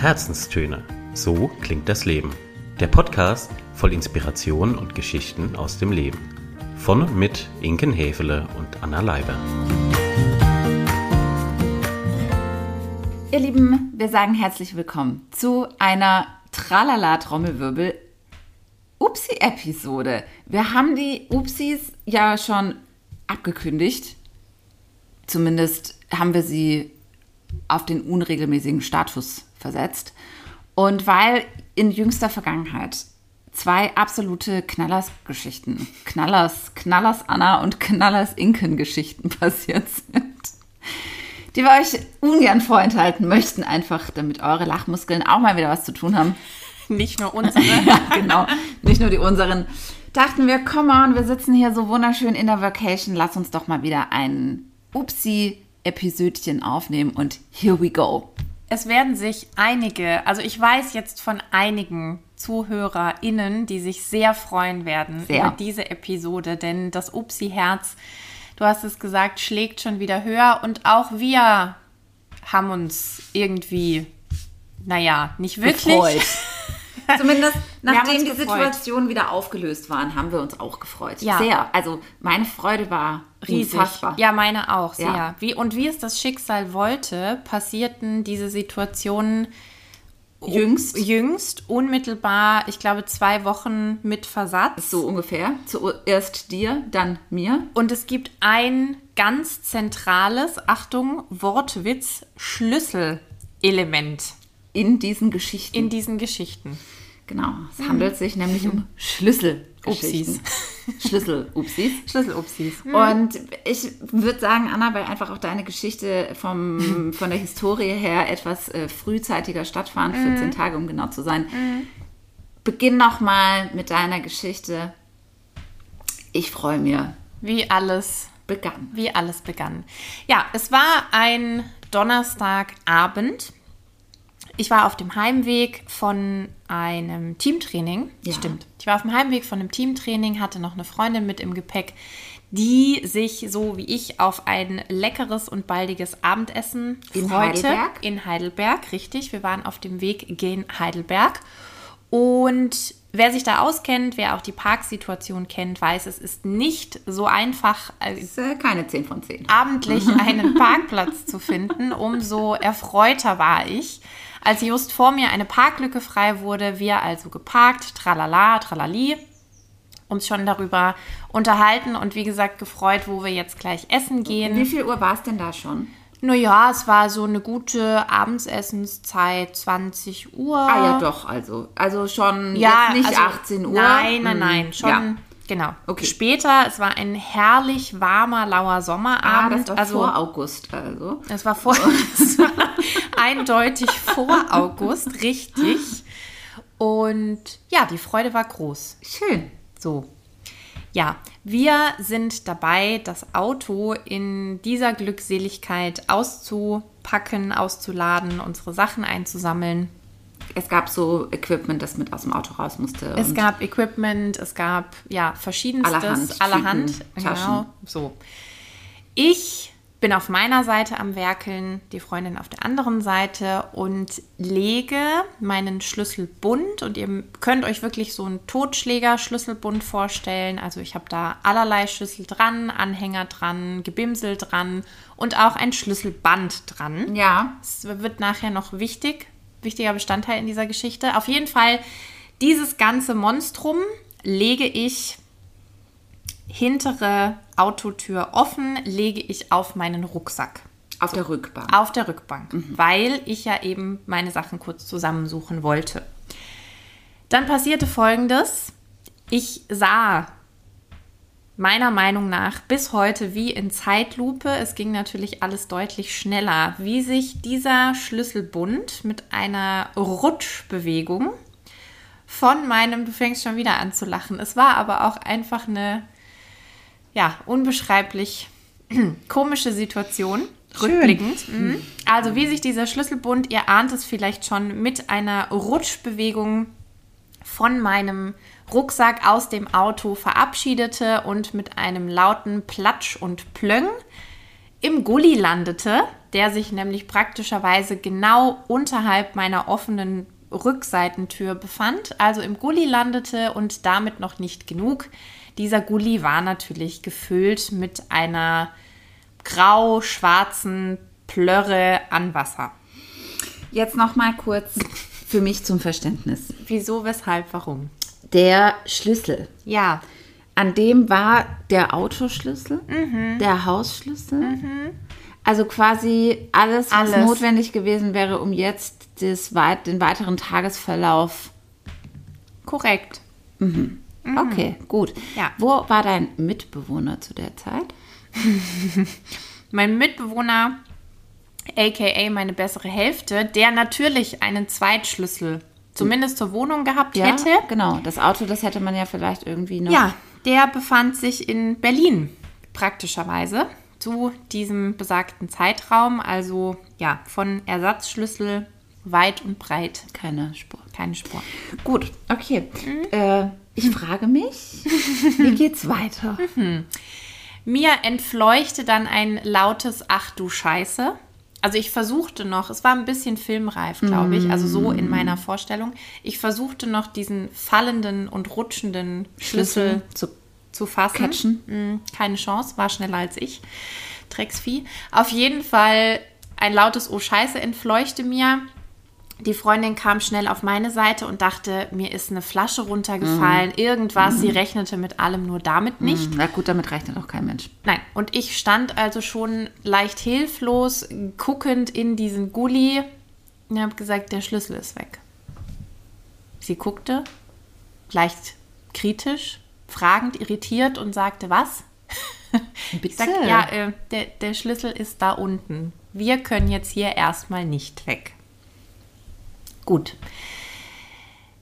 Herzenstöne. So klingt das Leben. Der Podcast voll Inspiration und Geschichten aus dem Leben. Von und mit Inken Hefele und Anna Leiber. Ihr Lieben, wir sagen herzlich willkommen zu einer Tralala-Trommelwirbel Upsi-Episode. Wir haben die Upsis ja schon abgekündigt. Zumindest haben wir sie auf den unregelmäßigen Status versetzt. Und weil in jüngster Vergangenheit zwei absolute Knallers-Geschichten, Knallers, Knallers Anna und Knallers Inken-Geschichten passiert sind, die wir euch ungern vorenthalten möchten, einfach damit eure Lachmuskeln auch mal wieder was zu tun haben. Nicht nur unsere. ja, genau, nicht nur die unseren. Dachten wir, come on, wir sitzen hier so wunderschön in der Vacation, lass uns doch mal wieder ein Upsi-Episödchen aufnehmen und here we go. Es werden sich einige, also ich weiß jetzt von einigen ZuhörerInnen, die sich sehr freuen werden Sehr. über diese Episode, denn das Upsi-Herz, du hast es gesagt, schlägt schon wieder höher und auch wir haben uns irgendwie, naja, nicht wirklich. Gefreut. Zumindest nachdem die. Situationen wieder aufgelöst waren, haben wir uns auch gefreut. Ja. Sehr. Also meine Freude war Riesig. unfassbar. Ja, meine auch, sehr. Ja. Wie, und wie es das Schicksal wollte, passierten diese Situationen Jüngst, jüngst, unmittelbar, ich glaube, zwei Wochen mit Versatz. so ungefähr. Zuerst dir, dann mir. Und es gibt ein ganz zentrales, Achtung, Wortwitz, Schlüsselelement In diesen Geschichten. in diesen Geschichten. genau. Es handelt sich nämlich um Schlüssel-Upsis. Schlüssel-Upsis. Schlüsselupsis. Und ich würde sagen, Anna, weil einfach auch deine Geschichte vom, von der Historie her etwas äh, frühzeitiger stattfand, 14 Tage um genau zu sein. Beginn noch mal mit deiner Geschichte. Ich freue mich. Wie alles Begann. wie alles begann. Ja, es war ein Donnerstagabend. Ich war auf dem Heimweg von einem Teamtraining. Ja. Stimmt. Ich war auf dem Heimweg von einem Teamtraining, hatte noch eine Freundin mit im Gepäck, die sich so wie ich auf ein leckeres und baldiges Abendessen In freute. Heidelberg? In Heidelberg, richtig. Wir waren auf dem Weg gen Heidelberg. Und wer sich da auskennt, wer auch die Parksituation kennt, weiß, es ist nicht so einfach, äh, Ist äh, keine 10 von 10. abendlich einen Parkplatz zu finden. Umso erfreuter war ich, als just vor mir eine Parklücke frei wurde. Wir also geparkt, tralala, tralali, uns schon darüber unterhalten und wie gesagt gefreut, wo wir jetzt gleich essen gehen. Wie viel Uhr war es denn da schon? Naja, es war so eine gute Abendsessenszeit, 20 Uhr. Ah ja, doch, also. Also schon Ja, jetzt nicht also, 18 Uhr. Nein, nein, Hm, nein, schon. Ja. Genau. Okay. Später, es war ein herrlich warmer, lauer Ah, Sommerabend. das war also, vor August, also. Es war vor, es war eindeutig vor August, richtig. Und ja, die Freude war groß. Schön. So. Ja, wir sind dabei, das Auto in dieser Glückseligkeit auszupacken, auszuladen, unsere Sachen einzusammeln. Es gab so Equipment, das mit aus dem Auto raus musste. Es gab Equipment, es gab ja verschiedenstes, Allerhand allerhand, Tüten, genau, Taschen. so. Ich bin auf meiner Seite am Werkeln, die Freundin auf der anderen Seite und lege meinen Schlüsselbund und ihr könnt euch wirklich so einen Totschläger-Schlüsselbund vorstellen. Also ich habe da allerlei Schlüssel dran, Anhänger dran, Gebimsel dran und auch ein Schlüsselband dran. Ja, Das wird nachher noch wichtig, wichtiger Bestandteil in dieser Geschichte. Auf jeden Fall, dieses ganze Monstrum lege ich hintere Autotür offen, lege ich auf meinen Rucksack. auf der Rückbank. Auf der Rückbank, weil ich ja eben meine Sachen kurz zusammensuchen wollte. Dann passierte folgendes. Ich sah meiner Meinung nach bis heute wie in Zeitlupe, es ging natürlich alles deutlich schneller, wie sich dieser Schlüsselbund mit einer Rutschbewegung von meinem, du fängst schon wieder an zu lachen. Es war aber auch einfach eine, ja, unbeschreiblich komische Situation. Rückblickend. Mhm. Also wie sich dieser Schlüsselbund, ihr ahnt es vielleicht schon, mit einer Rutschbewegung von meinem Rucksack aus dem Auto verabschiedete und mit einem lauten Platsch und Plöng im Gully landete, der sich nämlich praktischerweise genau unterhalb meiner offenen Rückseitentür befand, also im Gully landete und damit noch nicht genug. Dieser Gully war natürlich gefüllt mit einer grau-schwarzen Plörre an Wasser. Jetzt noch mal kurz für mich zum Verständnis. Wieso, weshalb, warum? Der Schlüssel. Ja, An dem war der Autoschlüssel, der Hausschlüssel. Also quasi alles, was Alles. notwendig gewesen wäre, um jetzt das, den weiteren Tagesverlauf. korrekt. Okay, gut. Ja. Wo war dein Mitbewohner zu der Zeit? Mein Mitbewohner, aka meine bessere Hälfte, der natürlich einen Zweitschlüssel zumindest zur Wohnung gehabt hätte. genau. Das Auto, das hätte man ja vielleicht irgendwie noch. Ja, der befand sich in Berlin, praktischerweise, zu diesem besagten Zeitraum. Also ja, von Ersatzschlüssel weit und breit Keine Spur. keine Spur. Gut, okay. Mhm. Äh, ich frage mich, wie geht's weiter? Mir entfleuchte dann ein lautes Ach du Scheiße. Also ich versuchte noch, es war ein bisschen filmreif, glaube ich, also so in meiner Vorstellung. Ich versuchte noch diesen fallenden und rutschenden Schlüssel zu zu fassen. catchen. Mm, Keine Chance, war schneller als ich. Drecksvieh. Auf jeden Fall ein lautes Oh Scheiße entfleuchte mir. Die Freundin kam schnell auf meine Seite und dachte, mir ist eine Flasche runtergefallen, irgendwas. Sie rechnete mit allem, nur damit nicht. Na gut, damit rechnet auch kein Mensch. Nein, und ich stand also schon leicht hilflos, guckend in diesen Gully und habe gesagt, der Schlüssel ist weg. Sie guckte, leicht kritisch, fragend, irritiert und sagte, was? Bitte? sag, ja, äh, der, der Schlüssel ist da unten. Wir können jetzt hier erstmal nicht weg. Gut.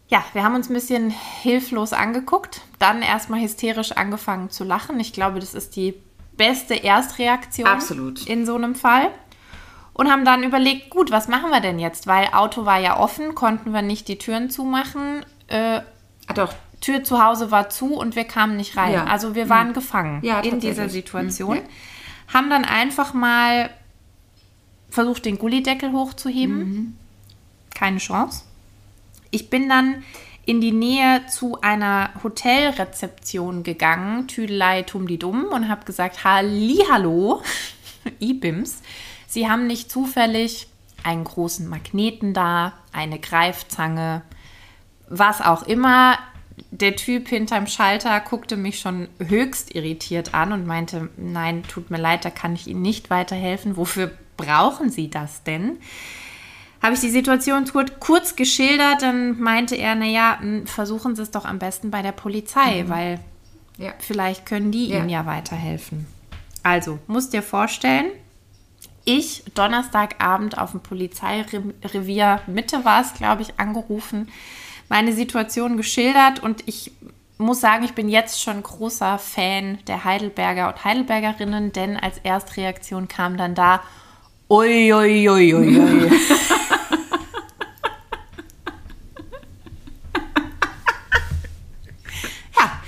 Ja, wir haben uns ein bisschen hilflos angeguckt, dann erstmal hysterisch angefangen zu lachen. Ich glaube, das ist die beste Erstreaktion Absolut. in so einem Fall. Und haben dann überlegt, gut, was machen wir denn jetzt? Weil Auto war ja offen, konnten wir nicht die Türen zumachen. Äh, Ah, doch. Tür zu Hause war zu und wir kamen nicht rein. Ja. Also wir waren gefangen Ja, in dieser tatsächlich. Situation. Mhm. Haben dann einfach mal versucht, den Gullideckel hochzuheben. Mhm. Keine Chance. Ich bin dann in die Nähe zu einer Hotelrezeption gegangen, Tüdelei Tumdidum, und habe gesagt, Hallihallo, Ibims. Sie haben nicht zufällig einen großen Magneten da, eine Greifzange, was auch immer. Der Typ hinterm Schalter guckte mich schon höchst irritiert an und meinte, nein, tut mir leid, da kann ich Ihnen nicht weiterhelfen. Wofür brauchen Sie das denn? Habe ich die Situation kur- kurz geschildert, dann meinte er, naja, m, versuchen Sie es doch am besten bei der Polizei, weil Ja. vielleicht können die Ja. Ihnen ja weiterhelfen. Also, musst dir vorstellen, ich Donnerstagabend auf dem Polizeirevier, Mitte war es, glaube ich, angerufen, meine Situation geschildert und ich muss sagen, ich bin jetzt schon großer Fan der Heidelberger und Heidelbergerinnen, denn als Erstreaktion kam dann da, ui, ui, ui, ui, ui. ja,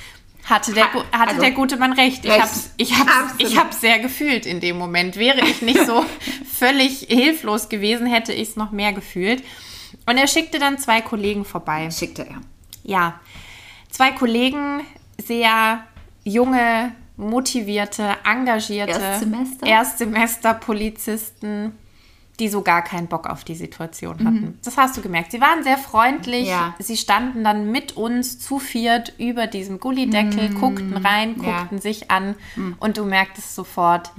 hatte der, hatte also- der gute Mann recht. Ich Recht. hab's, ich hab's, Absolut. ich hab's sehr gefühlt in dem Moment. Wäre ich nicht so völlig hilflos gewesen, hätte ich es noch mehr gefühlt. Und er schickte dann zwei Kollegen vorbei. Schickte er. Ja, zwei Kollegen, sehr junge, motivierte, engagierte Erstsemester? Erstsemester-Polizisten, die so gar keinen Bock auf die Situation hatten. Das hast du gemerkt. Sie waren sehr freundlich. Ja. Sie standen dann mit uns zu viert über diesem Gullideckel, guckten rein, Ja. guckten sich an und du merktest sofort,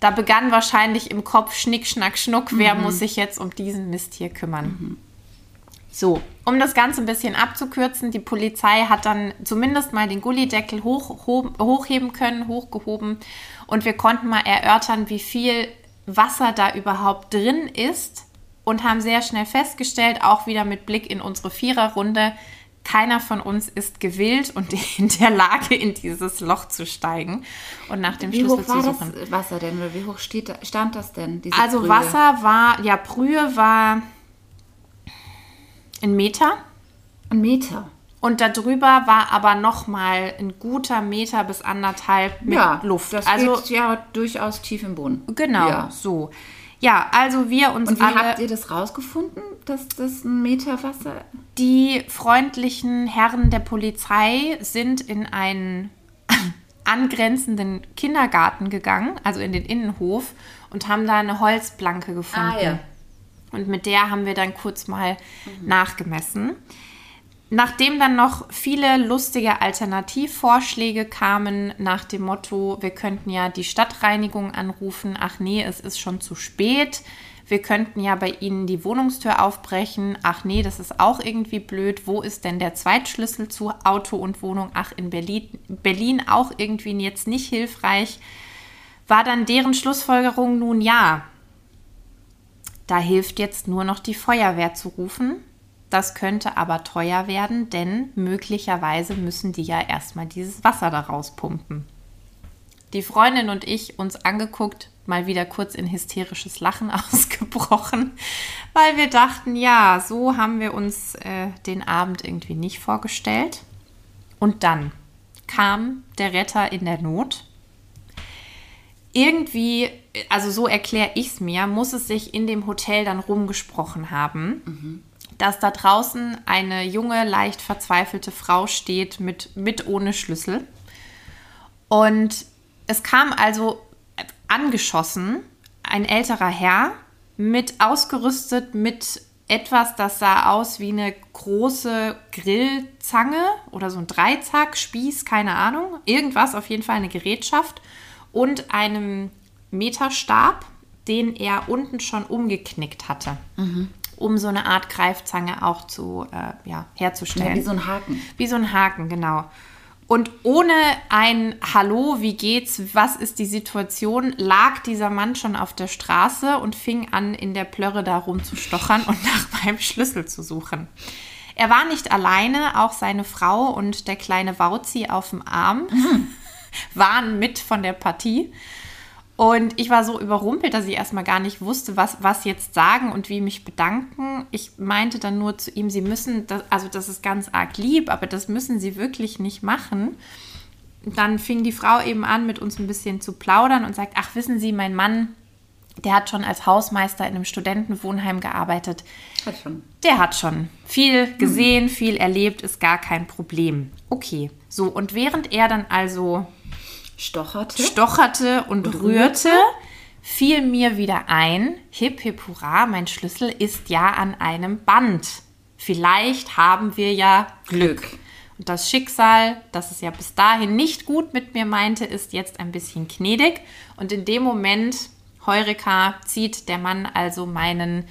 da begann wahrscheinlich im Kopf Schnick, Schnack, Schnuck, wer muss sich jetzt um diesen Mist hier kümmern. So, um das Ganze ein bisschen abzukürzen, die Polizei hat dann zumindest mal den Gullideckel hoch, ho hochheben können, hochgehoben und wir konnten mal erörtern, wie viel Wasser da überhaupt drin ist und haben sehr schnell festgestellt, auch wieder mit Blick in unsere Viererrunde, keiner von uns ist gewillt und in der Lage, in dieses Loch zu steigen und nach dem Wie Schlüssel hoch zu war suchen. das Wasser denn? Wie hoch steht, stand das denn? Also Brühe? Wasser war, ja, Brühe war ein Meter. Ein Meter. Und darüber war aber noch mal ein guter Meter bis anderthalb mit ja, Luft. Das also geht ja durchaus tief im Boden. genau Ja. so. Ja, also wir uns Und wie alle habt ihr das rausgefunden, dass das ein Meter Wasser Die freundlichen Herren der Polizei sind in einen angrenzenden Kindergarten gegangen, also in den Innenhof, und haben da eine Holzplanke gefunden. Ah, ja. Und mit der haben wir dann kurz mal nachgemessen. Nachdem dann noch viele lustige Alternativvorschläge kamen nach dem Motto, wir könnten ja die Stadtreinigung anrufen, ach nee, es ist schon zu spät. Wir könnten ja bei Ihnen die Wohnungstür aufbrechen. Ach nee, das ist auch irgendwie blöd. Wo ist denn der Zweitschlüssel zu Auto und Wohnung? Ach, in Berlin, Berlin auch irgendwie jetzt nicht hilfreich. War dann deren Schlussfolgerung nun ja. Da hilft jetzt nur noch die Feuerwehr zu rufen. Das könnte aber teuer werden, denn möglicherweise müssen die ja erstmal dieses Wasser da rauspumpen. Die Freundin und ich uns angeguckt, mal wieder kurz in hysterisches Lachen ausgebrochen, weil wir dachten, ja, so haben wir uns äh, den Abend irgendwie nicht vorgestellt. Und dann kam der Retter in der Not irgendwie, also so erkläre ich es mir, muss es sich in dem Hotel dann rumgesprochen haben, dass da draußen eine junge, leicht verzweifelte Frau steht mit, mit ohne Schlüssel. Und es kam also angeschossen ein älterer Herr mit ausgerüstet mit etwas, das sah aus wie eine große Grillzange oder so ein Dreizack, Spieß, keine Ahnung. Irgendwas, auf jeden Fall eine Gerätschaft und einem Meterstab, den er unten schon umgeknickt hatte, um so eine Art Greifzange auch zu, äh, ja, herzustellen. Ja, wie so ein Haken. Wie so ein Haken, genau. Und ohne ein Hallo, wie geht's, was ist die Situation, lag dieser Mann schon auf der Straße und fing an, in der Plörre da rumzustochern und nach meinem Schlüssel zu suchen. Er war nicht alleine, auch seine Frau und der kleine Wauzi auf dem Arm waren mit von der Partie. Und ich war so überrumpelt, dass ich erstmal gar nicht wusste, was, was jetzt sagen und wie mich bedanken. Ich meinte dann nur zu ihm, Sie müssen, das, also das ist ganz arg lieb, aber das müssen Sie wirklich nicht machen. Dann fing die Frau eben an, mit uns ein bisschen zu plaudern und sagt, ach wissen Sie, mein Mann, der hat schon als Hausmeister in einem Studentenwohnheim gearbeitet. Hat schon. Der hat schon viel gesehen, viel erlebt, ist gar kein Problem. Okay, so und während er dann also Stocherte. stocherte und, rührte, fiel mir wieder ein, hip hip hurra, mein Schlüssel ist ja an einem Band. Vielleicht haben wir ja Glück. Und das Schicksal, das es ja bis dahin nicht gut mit mir meinte, ist jetzt ein bisschen gnädig. Und in dem Moment, Heureka, zieht der Mann also meinen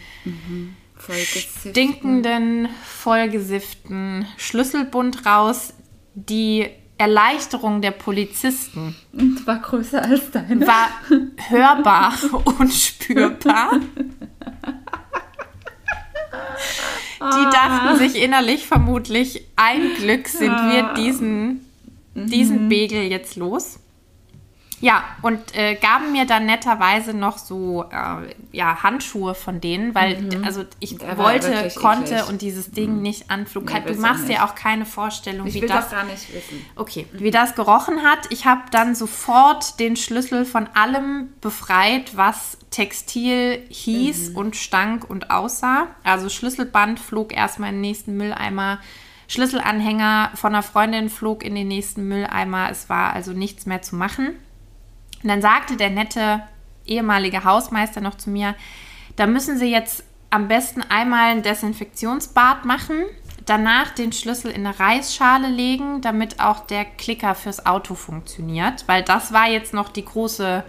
Vollgesifften. stinkenden, vollgesifften Schlüsselbund raus. Die Erleichterung der Polizisten war größer als deine. war hörbar und spürbar. Die dachten sich innerlich vermutlich, ein Glück sind wir diesen, diesen Begel jetzt los. Ja, und äh, gaben mir dann netterweise noch so äh, ja, Handschuhe von denen, weil also ich Der wollte, konnte eklig. und dieses Ding nicht anflug. Nee, du machst dir auch keine Vorstellung, Ich wie will das gar nicht wissen. Okay, wie das gerochen hat. Ich habe dann sofort den Schlüssel von allem befreit, was Textil hieß und stank und aussah. Also Schlüsselband flog erstmal in den nächsten Mülleimer. Schlüsselanhänger von einer Freundin flog in den nächsten Mülleimer. Es war also nichts mehr zu machen. Und dann sagte der nette ehemalige Hausmeister noch zu mir, da müssen Sie jetzt am besten einmal ein Desinfektionsbad machen, danach den Schlüssel in eine Reisschale legen, damit auch der Klicker fürs Auto funktioniert, weil das war jetzt noch die große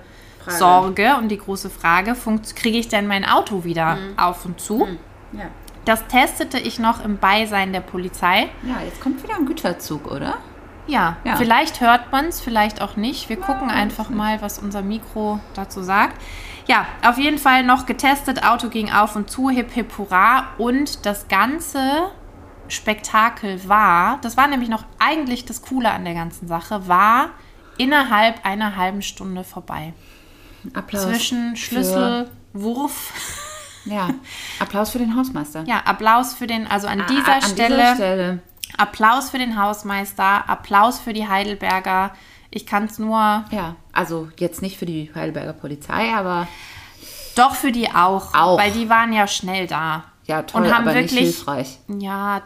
Frage. Sorge und die große Frage, kriege ich denn mein Auto wieder auf und zu? Ja. Das testete ich noch im Beisein der Polizei. ja, jetzt kommt wieder ein Güterzug, oder? Ja, Ja. vielleicht hört man es, vielleicht auch nicht. Wir gucken einfach mal, was unser Mikro dazu sagt. Ja, auf jeden Fall noch getestet. Auto ging auf und zu, hip hip hurra. Und das ganze Spektakel war, das war nämlich noch eigentlich das Coole an der ganzen Sache, war innerhalb einer halben Stunde vorbei. Applaus. Zwischen Schlüssel, Wurf. Ja, Applaus für den Hausmeister. Ja, Applaus für den, also an Ah, dieser an Stelle. Dieser Stelle. Applaus für den Hausmeister, Applaus für die Heidelberger. Ich kann es nur. Ja, also jetzt nicht für die Heidelberger Polizei, aber. Doch für die auch. Auch. Weil die waren ja schnell da. Ja, toll, und haben aber wirklich. nicht hilfreich. Ja,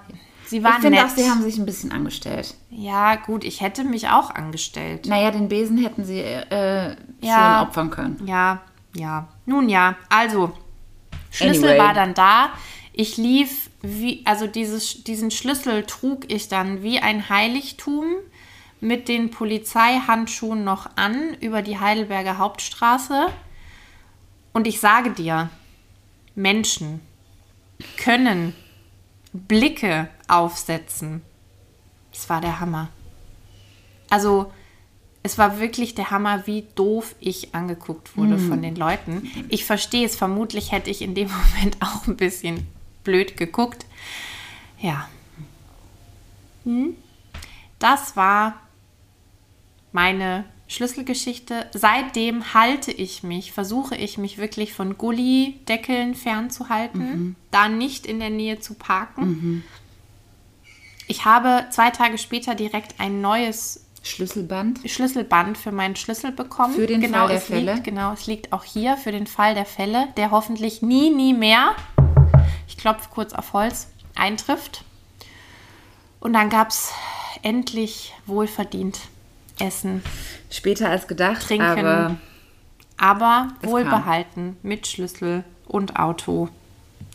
sie Ich waren finde nett. auch, sie haben sich ein bisschen angestellt. ja, gut, ich hätte mich auch angestellt. Naja, den Besen hätten sie äh, Ja. schon opfern können. Ja, ja. Nun ja, also Schlüssel Anyway. war dann da. Ich lief wie, also dieses, diesen Schlüssel trug ich dann wie ein Heiligtum mit den Polizeihandschuhen noch an über die Heidelberger Hauptstraße. Und ich sage dir, Menschen können Blicke aufsetzen. Es war der Hammer. Also, es war wirklich der Hammer, wie doof ich angeguckt wurde von den Leuten. Ich verstehe es, vermutlich hätte ich in dem Moment auch ein bisschen blöd geguckt. Ja. Hm. Das war meine Schlüsselgeschichte. Seitdem halte ich mich, versuche ich mich wirklich von Gullideckeln fernzuhalten, da nicht in der Nähe zu parken. Ich habe zwei Tage später direkt ein neues Schlüsselband. Schlüsselband für meinen Schlüssel bekommen. Für den genau, Fall der Fälle. Liegt, genau, es liegt auch hier für den Fall der Fälle, der hoffentlich nie, nie mehr, ich klopfe kurz auf Holz, eintrifft. Und dann gab es endlich wohlverdient Essen, Später als gedacht, Trinken. aber aber wohlbehalten mit Schlüssel und Auto,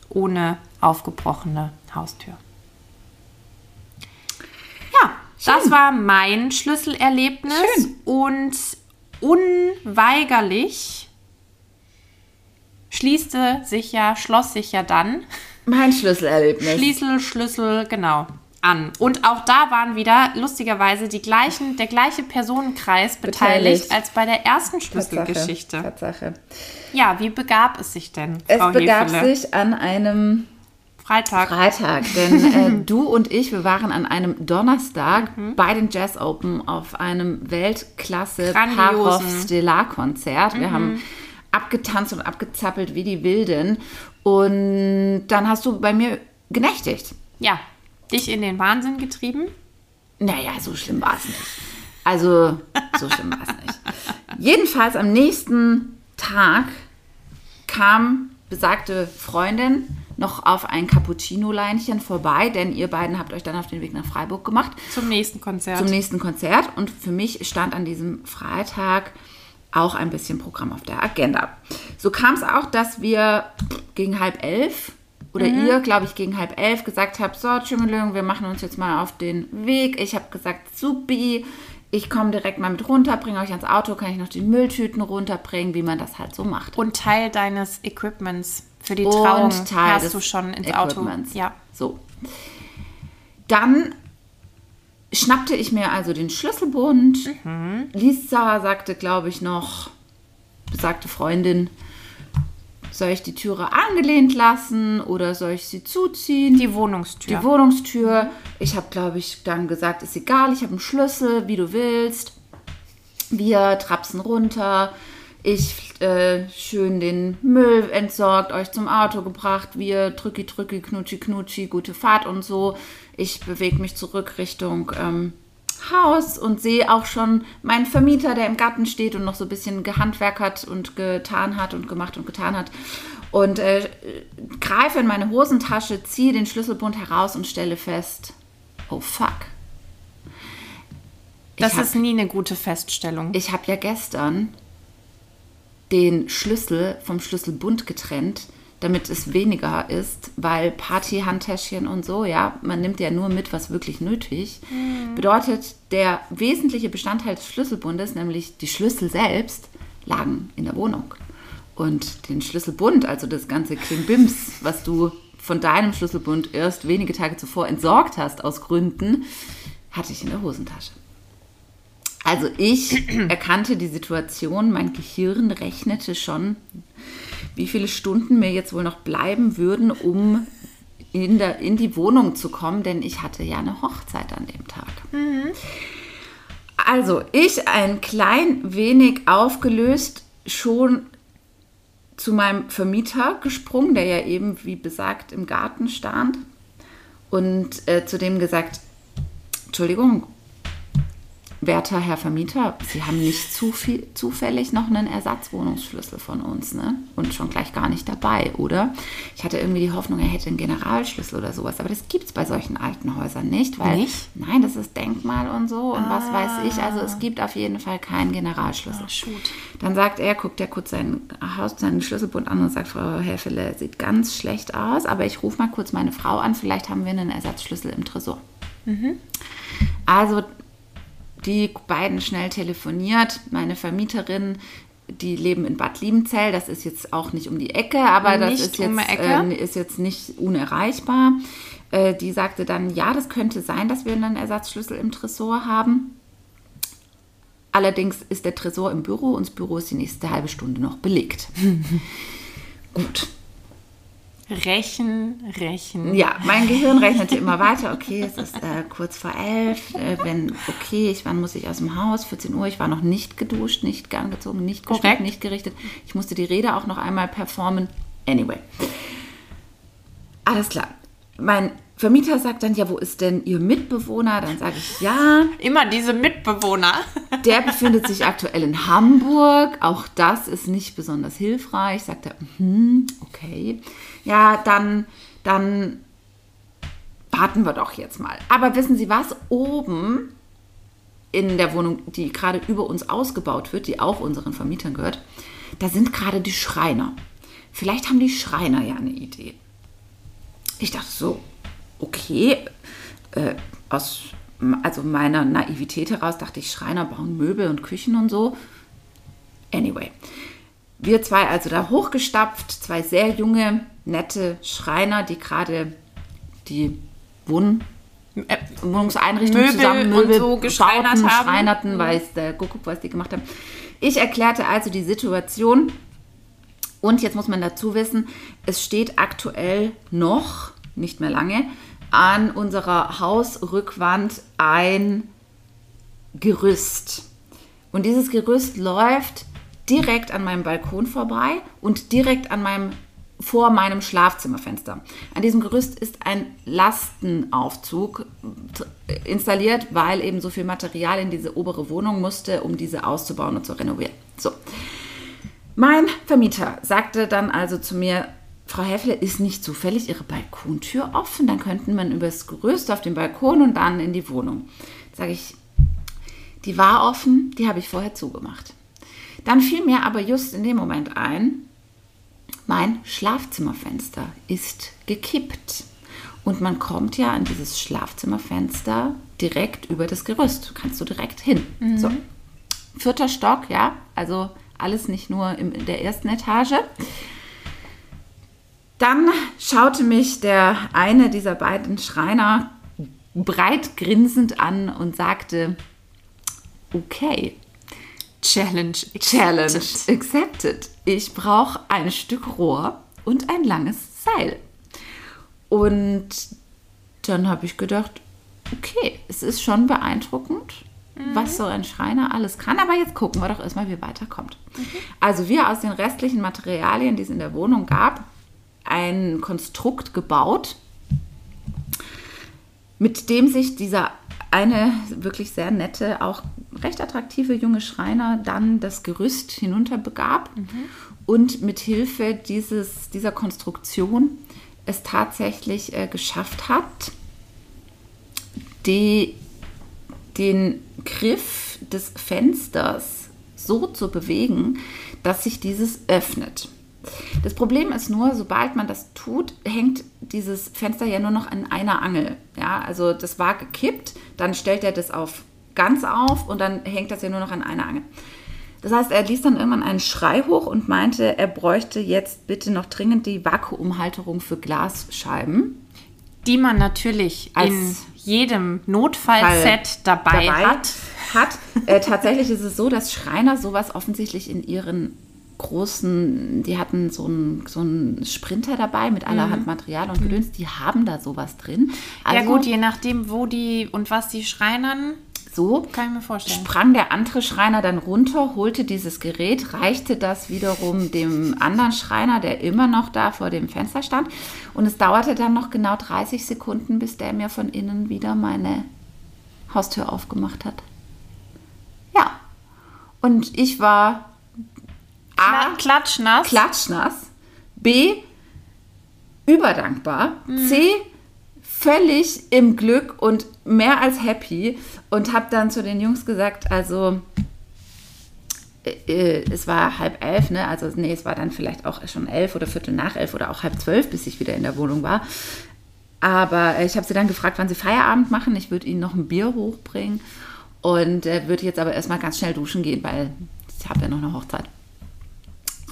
ohne aufgebrochene Haustür. Ja, das war mein Schlüsselerlebnis Schön. und unweigerlich schließte sich ja, schloss sich ja dann mein Schlüsselerlebnis. Schlüssel, Schlüssel, genau, an. Und auch da waren wieder lustigerweise die gleichen, der gleiche Personenkreis beteiligt, Beteiligt. als bei der ersten Tatsache, Schlüsselgeschichte. Tatsache. Ja, wie begab es sich denn, Es Frau begab Hefele? sich an einem Freitag. Freitag, denn äh, du und ich, wir waren an einem Donnerstag Mhm. bei den Jazz Open auf einem Weltklasse. Parov Stellar Konzert. Mhm. Wir haben abgetanzt und abgezappelt wie die Wilden und dann hast du bei mir genächtigt. Ja, dich in den Wahnsinn getrieben. Naja, so schlimm war es nicht. Also, so schlimm war es nicht. Jedenfalls am nächsten Tag kam besagte Freundin noch auf ein Cappuccino-Leinchen vorbei, denn ihr beiden habt euch dann auf den Weg nach Freiburg gemacht Zum nächsten Konzert. zum nächsten Konzert. Und für mich stand an diesem Freitag auch ein bisschen Programm auf der Agenda. So kam es auch, dass wir gegen halb elf oder ihr, glaube ich, gegen halb elf gesagt habt, so, Tschümelung, wir machen uns jetzt mal auf den Weg. Ich habe gesagt, supi, ich komme direkt mal mit runter, bringe euch ans Auto, kann ich noch die Mülltüten runterbringen, wie man das halt so macht. und Teil deines Equipments für die Trauung hast du schon ins Equipments. Auto. Ja. So. Dann schnappte ich mir also den Schlüsselbund. Mhm. Lisa sagte, glaube ich, noch, besagte Freundin, soll ich die Türe angelehnt lassen oder soll ich sie zuziehen? Die Wohnungstür. Die Wohnungstür. Ich habe, glaube ich, dann gesagt, ist egal, ich habe einen Schlüssel, wie du willst. Wir trapsen runter. Ich äh, schön den Müll entsorgt, euch zum Auto gebracht. Wir drücki, drücki, knutschi, knutschi, gute Fahrt und so. Ich bewege mich zurück Richtung ähm, Haus und sehe auch schon meinen Vermieter, der im Garten steht und noch so ein bisschen gehandwerkert und getan hat und gemacht und getan hat. Und äh, greife in meine Hosentasche, ziehe den Schlüsselbund heraus und stelle fest, oh fuck. das hab- ist nie eine gute Feststellung. ich habe ja gestern den Schlüssel vom Schlüsselbund getrennt, damit es weniger ist, weil Partyhandtäschchen und so, ja, man nimmt ja nur mit, was wirklich nötig. Bedeutet, der wesentliche Bestandteil des Schlüsselbundes, nämlich die Schlüssel selbst, lagen in der Wohnung. Und den Schlüsselbund, also das ganze Klimbims, was du von deinem Schlüsselbund erst wenige Tage zuvor entsorgt hast aus Gründen, hatte ich in der Hosentasche. Also ich erkannte die Situation, mein Gehirn rechnete schon, wie viele Stunden mir jetzt wohl noch bleiben würden, um in, der, in die Wohnung zu kommen, denn ich hatte ja eine Hochzeit an dem Tag. Also ich ein klein wenig aufgelöst schon zu meinem Vermieter gesprungen, der ja eben, wie besagt, im Garten stand und äh, zu dem gesagt, Entschuldigung, werter Herr Vermieter, Sie haben nicht zu viel, zufällig noch einen Ersatzwohnungsschlüssel von uns, ne? Und schon gleich gar nicht dabei, oder? Ich hatte irgendwie die Hoffnung, er hätte einen Generalschlüssel oder sowas, aber das gibt es bei solchen alten Häusern nicht, weil Nicht? nein, das ist Denkmal und so und was weiß ich. Also es gibt auf jeden Fall keinen Generalschlüssel. Ah, shoot. Dann sagt er, guckt er kurz sein Haus, seinen Schlüsselbund an und sagt, Frau Häfele, sieht ganz schlecht aus, aber ich rufe mal kurz meine Frau an, vielleicht haben wir einen Ersatzschlüssel im Tresor. Also die beiden schnell telefoniert. Meine Vermieterin, die leben in Bad Liebenzell. Das ist jetzt auch nicht um die Ecke, aber das ist um jetzt, Ecke? äh, ist jetzt nicht unerreichbar. Äh, die sagte dann, ja, das könnte sein, dass wir einen Ersatzschlüssel im Tresor haben. Allerdings ist der Tresor im Büro und das Büro ist die nächste halbe Stunde noch belegt. Gut, Rechen, rechen. Ja, mein Gehirn rechnete immer weiter. Okay, es ist äh, kurz vor elf. Äh, wenn, okay, ich, wann muss ich aus dem Haus? 14 Uhr. Ich war noch nicht geduscht, nicht angezogen, nicht geschminkt, nicht gerichtet. Ich musste die Rede auch noch einmal performen. Anyway. Alles klar. Mein Vermieter sagt dann, ja, wo ist denn Ihr Mitbewohner? Dann sage ich, ja, Immer diese Mitbewohner. der befindet sich aktuell in Hamburg. Auch das ist nicht besonders hilfreich. Sagt er, mhm, okay. Ja, dann, dann warten wir doch jetzt mal. Aber wissen Sie was? Oben in der Wohnung, die gerade über uns ausgebaut wird, die auch unseren Vermietern gehört, da sind gerade die Schreiner. Vielleicht haben die Schreiner ja eine Idee. Ich dachte so, okay, äh, aus also meiner Naivität heraus dachte ich, Schreiner bauen Möbel und Küchen und so. Anyway, wir zwei also da hochgestapft, zwei sehr junge, nette Schreiner, die gerade die Wohn Äh, Wohnungseinrichtung Möbel zusammen und Möbel so geschreinert bauten, haben. schreinerten, weiß der Kuckuck, was die gemacht haben. Ich erklärte also die Situation und jetzt muss man dazu wissen, es steht aktuell noch, nicht mehr lange, an unserer Hausrückwand ein Gerüst. Und dieses Gerüst läuft direkt an meinem Balkon vorbei und direkt an meinem vor meinem Schlafzimmerfenster. An diesem Gerüst ist ein Lastenaufzug installiert, weil eben so viel Material in diese obere Wohnung musste, um diese auszubauen und zu renovieren. So. Mein Vermieter sagte dann also zu mir, Frau Heffle, ist nicht zufällig Ihre Balkontür offen? Dann könnten man übers Gerüst auf den Balkon und dann in die Wohnung. Sage ich, die war offen, die habe ich vorher zugemacht. Dann fiel mir aber just in dem Moment ein, mein Schlafzimmerfenster ist gekippt. Und man kommt ja an dieses Schlafzimmerfenster direkt über das Gerüst. Kannst du direkt hin. So. Vierter Stock, ja, also alles nicht nur in der ersten Etage. Dann schaute mich der eine dieser beiden Schreiner breit grinsend an und sagte, okay, Challenge. Challenge accepted. accepted. Ich brauche ein Stück Rohr und ein langes Seil. Und dann habe ich gedacht, okay, es ist schon beeindruckend, was so ein Schreiner alles kann. Aber jetzt gucken wir doch erstmal, wie weiterkommt. Also wir aus den restlichen Materialien, die es in der Wohnung gab, ein Konstrukt gebaut, mit dem sich dieser eine wirklich sehr nette, auch recht attraktive junge Schreiner dann das Gerüst hinunterbegab und mit Hilfe dieses, dieser Konstruktion es tatsächlich äh, geschafft hat, die, den Griff des Fensters so zu bewegen, dass sich dieses öffnet. Das Problem ist nur, sobald man das tut, hängt dieses Fenster ja nur noch an einer Angel. Ja, also das war gekippt, dann stellt er das auf ganz auf und dann hängt das ja nur noch an einer Angel. Das heißt, er ließ dann irgendwann einen Schrei hoch und meinte, er bräuchte jetzt bitte noch dringend die Vakuumhalterung für Glasscheiben. Die man natürlich Als in jedem Notfallset dabei, hat. hat. Äh, tatsächlich ist es so, dass Schreiner sowas offensichtlich in ihren großen, die hatten so einen, so einen Sprinter dabei mit allerhand Material und Gedöns, die haben da sowas drin. Also Mhm. ja gut, je nachdem, wo die und was die schreinern, so kann ich mir vorstellen. sprang der andere Schreiner dann runter, holte dieses Gerät, reichte das wiederum dem anderen Schreiner, der immer noch da vor dem Fenster stand. Und es dauerte dann noch genau 30 Sekunden, bis der mir von innen wieder meine Haustür aufgemacht hat. Ja. Und ich war A, Kla- Klatschnass. klatschnass, B, überdankbar, Mhm. C, völlig im Glück und mehr als happy und habe dann zu den Jungs gesagt, also äh, äh, es war halb elf, ne? Also nee, es war dann vielleicht auch schon elf oder Viertel nach elf oder auch halb zwölf, bis ich wieder in der Wohnung war. Aber ich habe sie dann gefragt, wann sie Feierabend machen. Ich würde ihnen noch ein Bier hochbringen und äh, würde jetzt aber erstmal ganz schnell duschen gehen, weil ich habe ja noch eine Hochzeit.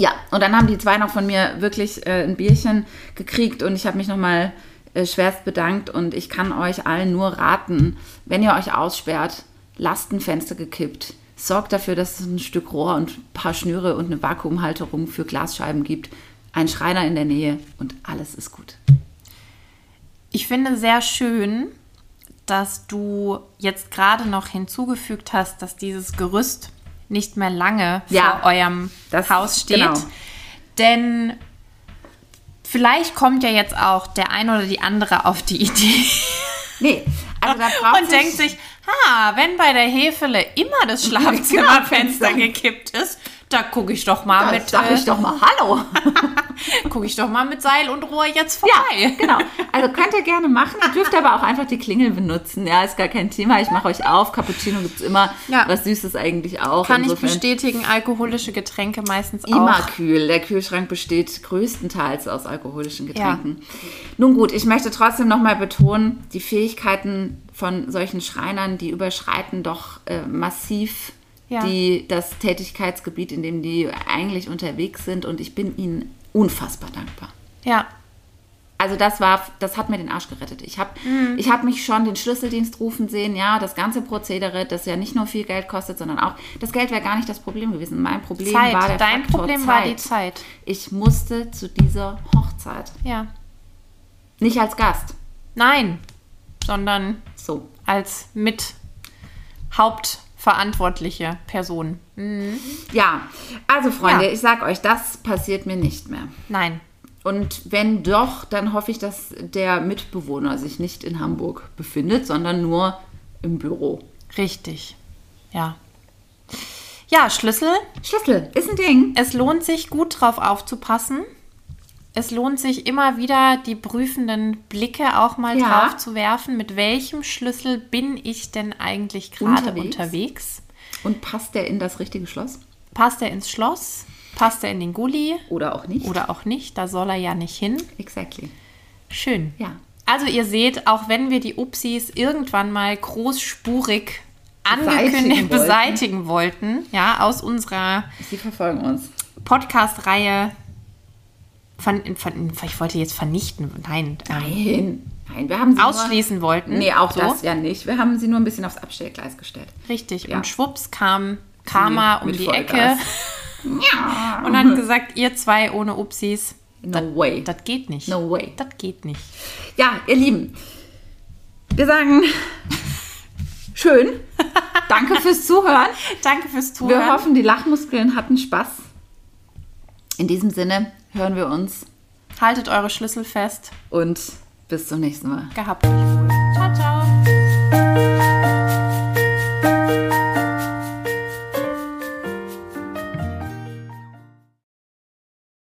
Ja, und dann haben die zwei noch von mir wirklich äh, ein Bierchen gekriegt und ich habe mich nochmal äh, schwerst bedankt und ich kann euch allen nur raten, wenn ihr euch aussperrt, lasst ein Fenster gekippt. Sorgt dafür, dass es ein Stück Rohr und ein paar Schnüre und eine Vakuumhalterung für Glasscheiben gibt. Ein Schreiner in der Nähe und alles ist gut. Ich finde sehr schön, dass du jetzt gerade noch hinzugefügt hast, dass dieses Gerüst nicht mehr lange Ja, vor eurem das- Haus steht. genau. Denn vielleicht kommt ja jetzt auch der ein oder die andere auf die Idee Nee, also da braucht und denkt sich, ha, wenn bei der Hefele immer das Schlafzimmerfenster Genau. gekippt ist, da gucke ich doch mal da mit sag ich äh, doch mal Hallo. gucke ich doch mal mit Seil und Rohr jetzt vorbei. Ja, genau. Also könnt ihr gerne machen. Ihr dürft aber auch einfach die Klingel benutzen. Ja, ist gar kein Thema. Ich mache euch auf. Cappuccino gibt es immer. Ja. Was Süßes eigentlich auch. Kann ich Insofern bestätigen, alkoholische Getränke meistens Immer auch. kühl. Der Kühlschrank besteht größtenteils aus alkoholischen Getränken. Nun gut, ich möchte trotzdem nochmal betonen, die Fähigkeiten von solchen Schreinern, die überschreiten doch äh, massiv Ja. die, das Tätigkeitsgebiet, in dem die eigentlich unterwegs sind. Und ich bin ihnen unfassbar dankbar. Ja, Also das war, das hat mir den Arsch gerettet. Ich habe ich hab mich schon den Schlüsseldienst rufen sehen, ja, das ganze Prozedere, das ja nicht nur viel Geld kostet, sondern auch, das Geld wäre gar nicht das Problem gewesen. Mein Problem Zeit. war der Dein Faktor Problem Zeit. war die Zeit. Ich musste zu dieser Hochzeit. Ja. Nicht als Gast. Nein, sondern So. als mit hauptverantwortliche Person. Ja, also Freunde, Ja. ich sag euch, das passiert mir nicht mehr. Nein. Und wenn doch, dann hoffe ich, dass der Mitbewohner sich nicht in Hamburg befindet, sondern nur im Büro. Richtig. Ja. Ja, Schlüssel. Schlüssel ist ein Ding. Es lohnt sich, gut drauf aufzupassen. Es lohnt sich immer wieder, die prüfenden Blicke auch mal Ja. drauf zu werfen. Mit welchem Schlüssel bin ich denn eigentlich gerade Unterwegs. unterwegs? Und passt der in das richtige Schloss? Passt er ins Schloss? Passt er in den Gully? Oder auch nicht? Oder auch nicht? Da soll er ja nicht hin. Exactly. Schön. Ja. Also ihr seht, auch wenn wir die Upsis irgendwann mal großspurig Beseitigen angekündigt wollten. beseitigen wollten, ja, aus unserer Sie verfolgen uns. Podcast-Reihe von, von, ich wollte jetzt vernichten, nein, ähm, Nein. Nein, wir haben sie ausschließen nur, wollten. Nee, auch so. das ja nicht. Wir haben sie nur ein bisschen aufs Abstellgleis gestellt. Richtig. Ja. Und schwupps kam Karma Sie um die Vollgas. Ecke und hat gesagt, ihr zwei ohne Upsis, No way. das geht nicht. No way. Das geht nicht. Ja, ihr Lieben, wir sagen schön. Danke fürs Zuhören. Danke fürs Zuhören. Wir hoffen, die Lachmuskeln hatten Spaß. In diesem Sinne hören wir uns Haltet eure Schlüssel fest. und bis zum nächsten Mal. Gehabt euch wohl. Ciao, ciao.